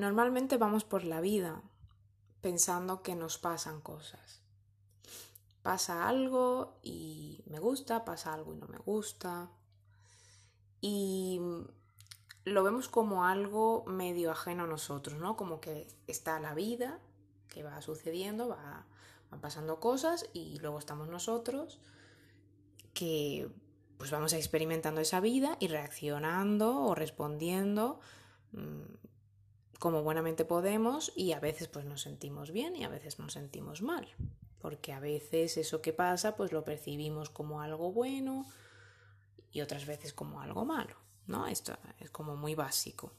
Normalmente vamos por la vida pensando que nos pasan cosas. Pasa algo y me gusta, pasa algo y no me gusta. Y lo vemos como algo medio ajeno a nosotros, ¿no? Como que está la vida, que va sucediendo, va, van pasando cosas y luego estamos nosotros que pues vamos experimentando esa vida y reaccionando o respondiendo mm, como buenamente podemos y a veces pues nos sentimos bien y a veces nos sentimos mal, porque a veces eso que pasa pues lo percibimos como algo bueno y otras veces como algo malo, ¿no? Esto es como muy básico.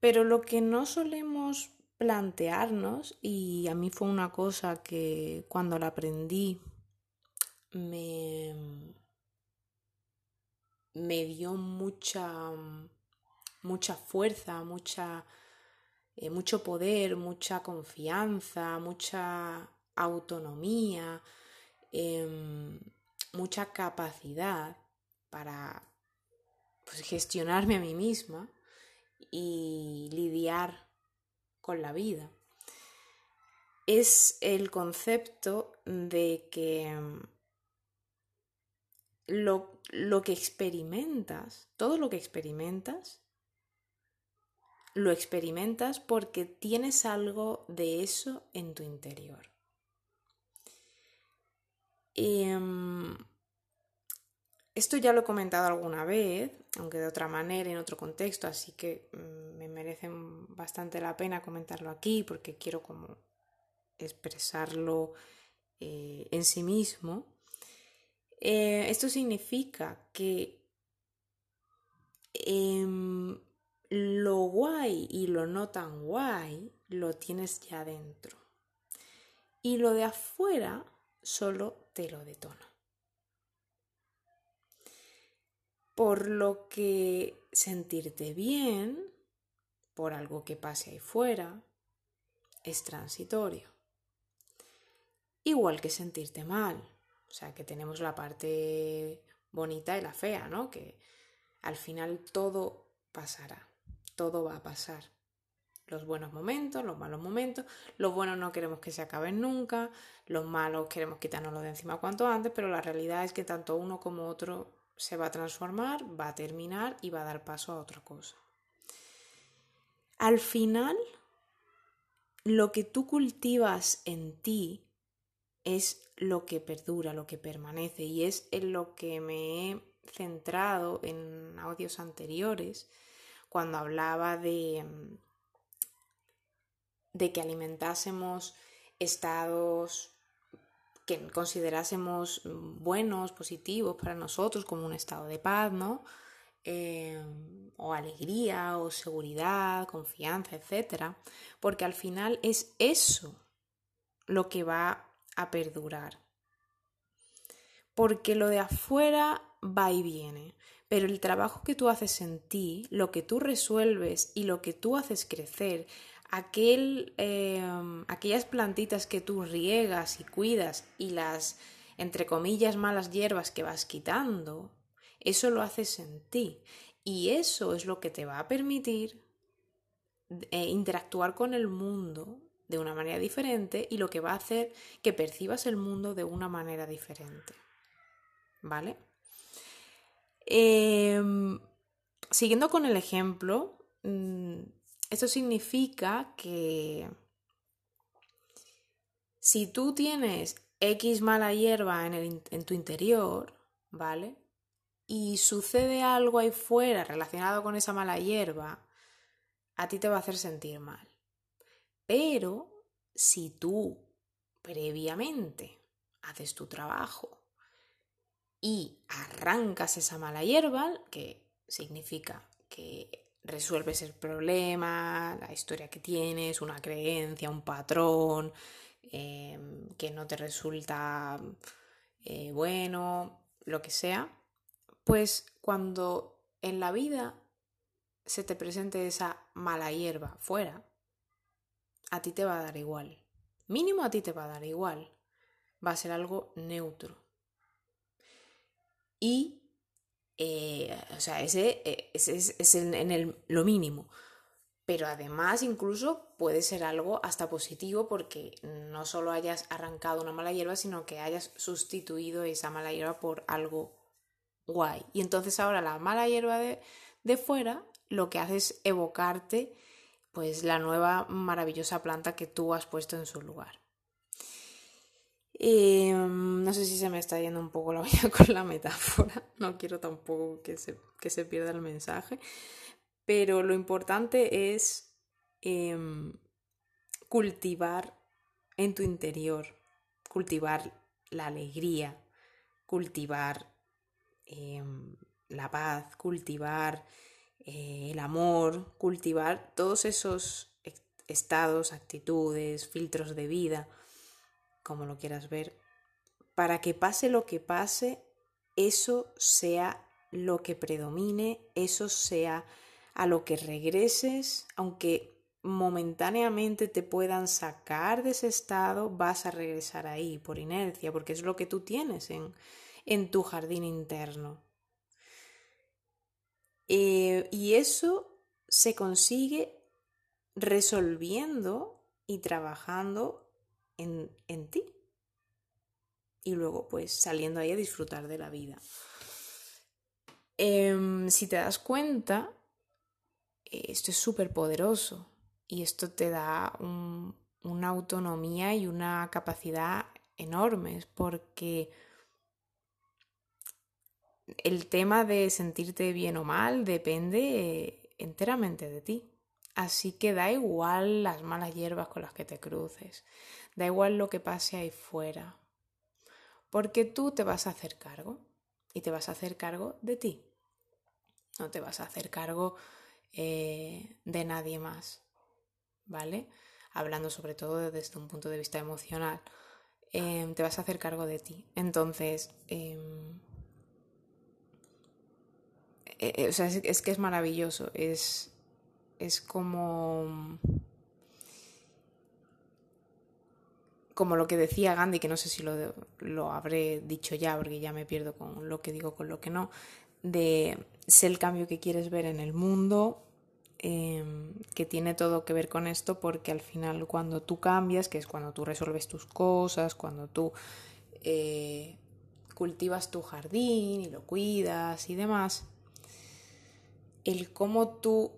Pero lo que no solemos plantearnos, y a mí fue una cosa que cuando la aprendí me, me dio mucha mucha fuerza, mucha, eh, mucho poder, mucha confianza, mucha autonomía, em, mucha capacidad para pues, gestionarme a mí misma y lidiar con la vida. Es el concepto de que em, lo, lo que experimentas, todo lo que experimentas, lo experimentas porque tienes algo de eso en tu interior. Em, esto ya lo he comentado alguna vez, aunque de otra manera, en otro contexto, así que mm, me merece bastante la pena comentarlo aquí porque quiero como expresarlo eh, en sí mismo. Eh, esto significa que em, lo guay y lo no tan guay lo tienes ya dentro. Y lo de afuera solo te lo detona. Por lo que sentirte bien por algo que pase ahí fuera es transitorio. Igual que sentirte mal. O sea, que tenemos la parte bonita y la fea, ¿no? Que al final todo pasará todo va a pasar. Los buenos momentos, los malos momentos. Los buenos no queremos que se acaben nunca. Los malos queremos quitárnoslo de encima cuanto antes, pero la realidad es que tanto uno como otro se va a transformar, va a terminar y va a dar paso a otra cosa. Al final, lo que tú cultivas en ti es lo que perdura, lo que permanece y es en lo que me he centrado en audios anteriores cuando hablaba de, mm, de que alimentásemos estados que considerásemos buenos, positivos para nosotros, como un estado de paz, ¿no? Em, o alegría, o seguridad, confianza, etc. Porque al final es eso lo que va a perdurar. Porque lo de afuera va y viene pero el trabajo que tú haces en ti, lo que tú resuelves y lo que tú haces crecer, aquel, em, aquellas plantitas que tú riegas y cuidas y las, entre comillas, malas hierbas que vas quitando, eso lo haces en ti. Y eso es lo que te va a permitir eh, interactuar con el mundo de una manera diferente y lo que va a hacer que percibas el mundo de una manera diferente. ¿Vale? Em, siguiendo con el ejemplo, mm, esto significa que si tú tienes X mala hierba en, en tu interior, ¿vale? Y sucede algo ahí fuera relacionado con esa mala hierba, a ti te va a hacer sentir mal. Pero si tú previamente haces tu trabajo y arrancas esa mala hierba, que significa que resuelves el problema, la historia que tienes, una creencia, un patrón em, que no te resulta eh, bueno, lo que sea, pues cuando en la vida se te presente esa mala hierba fuera, a ti te va a dar igual. Mínimo a ti te va a dar igual. Va a ser algo neutro. Y, eh, o sea, ese, eh, es en, el, lo mínimo. pero además incluso puede ser algo hasta positivo porque no solo hayas arrancado una mala hierba, sino que hayas sustituido esa mala hierba por algo guay. Y entonces ahora la mala hierba de, de fuera lo que hace es evocarte pues la nueva maravillosa planta que tú has puesto en su lugar. Em, no sé si se me está yendo un poco la vida con la metáfora, no quiero tampoco que se, que se pierda el mensaje, pero lo importante es em, cultivar en tu interior, cultivar la alegría, cultivar em, la paz, cultivar eh, el amor, cultivar todos esos estados, actitudes, filtros de vida, como lo quieras ver, para que pase lo que pase, eso sea lo que predomine, eso sea a lo que regreses, aunque momentáneamente te puedan sacar de ese estado, vas a regresar ahí por inercia, porque es lo que tú tienes en, en tu jardín interno. Eh, y eso se consigue resolviendo y trabajando en, en ti. Y luego pues saliendo ahí a disfrutar de la vida. Em, si te das cuenta, esto es súper poderoso y esto te da una autonomía y una capacidad enormes porque el tema de sentirte bien o mal depende enteramente de ti. Así que da igual las malas hierbas con las que te cruces, da igual lo que pase ahí fuera, porque tú te vas a hacer cargo y te vas a hacer cargo de ti. No te vas a hacer cargo eh, de nadie más, ¿vale? Hablando sobre todo desde un punto de vista emocional. Em, te vas a hacer cargo de ti. Entonces, em, eh, eh, o sea, es, que es maravilloso. Es, es como. Como lo que decía Gandhi, que no sé si lo, lo habré dicho ya, porque ya me pierdo con lo que digo, con lo que no, de ser el cambio que quieres ver en el mundo, em, que tiene todo que ver con esto, porque al final cuando tú cambias, que es cuando tú resuelves tus cosas, cuando tú eh, cultivas tu jardín y lo cuidas y demás, el cómo tú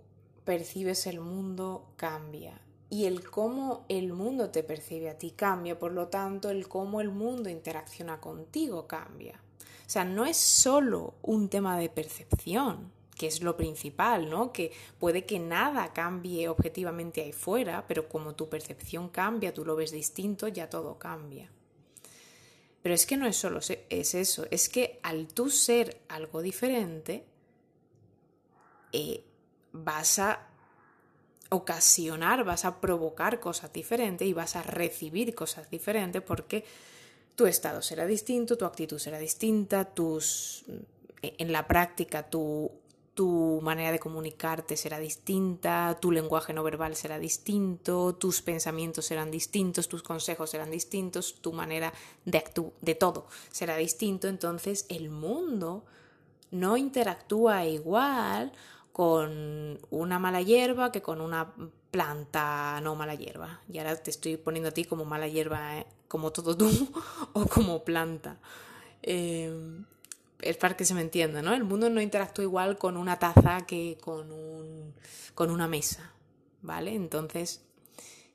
percibes el mundo cambia. Y el cómo el mundo te percibe a ti cambia, por lo tanto, el cómo el mundo interacciona contigo cambia. O sea, no es solo un tema de percepción, que es lo principal, ¿no? Que puede que nada cambie objetivamente ahí fuera, pero como tu percepción cambia, tú lo ves distinto, ya todo cambia. Pero es que no es solo es eso, es que al tú ser algo diferente, eh, vas a ocasionar, vas a provocar cosas diferentes y vas a recibir cosas diferentes porque tu estado será distinto, tu actitud será distinta, tus, en la práctica tu, tu manera de comunicarte será distinta, tu lenguaje no verbal será distinto, tus pensamientos serán distintos, tus consejos serán distintos, tu manera de actuar, de todo será distinto, entonces el mundo no interactúa igual con una mala hierba que con una planta no mala hierba. Y ahora te estoy poniendo a ti como mala hierba, ¿eh? como todo tú, o como planta. Em, es para que se me entienda, ¿no? El mundo no interactúa igual con una taza que con, un, con una mesa, ¿vale? Entonces,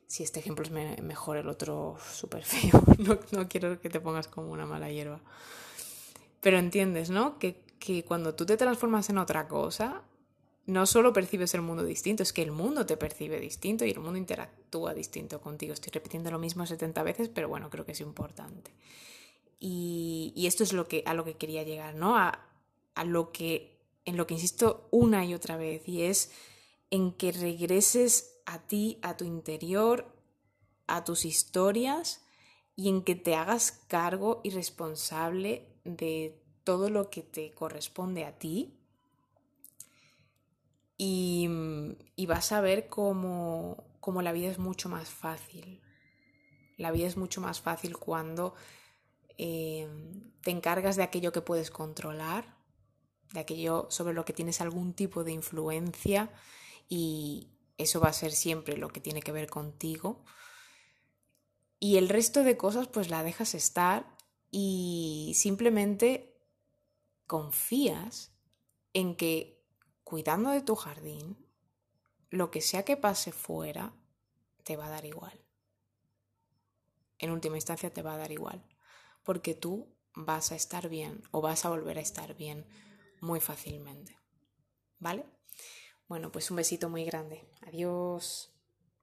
si este ejemplo es mejor, el otro súper feo, no, no, quiero que te pongas como una mala hierba. Pero entiendes, ¿no? Que, que cuando tú te transformas en otra cosa, no solo percibes el mundo distinto, es que el mundo te percibe distinto y el mundo interactúa distinto contigo. Estoy repitiendo lo mismo 70 veces, pero bueno, creo que es importante. Y, esto es lo que, a lo que quería llegar, ¿no? A, a lo que, en lo que insisto una y otra vez, y es en que regreses a ti, a tu interior, a tus historias, y en que te hagas cargo y responsable de todo lo que te corresponde a ti y, vas a ver cómo, la vida es mucho más fácil. La vida es mucho más fácil cuando eh, te encargas de aquello que puedes controlar, de aquello sobre lo que tienes algún tipo de influencia y eso va a ser siempre lo que tiene que ver contigo. Y el resto de cosas pues la dejas estar y simplemente confías en que cuidando de tu jardín, lo que sea que pase fuera, te va a dar igual. En última instancia te va a dar igual, porque tú vas a estar bien o vas a volver a estar bien muy fácilmente. ¿Vale? Bueno, pues un besito muy grande. Adiós.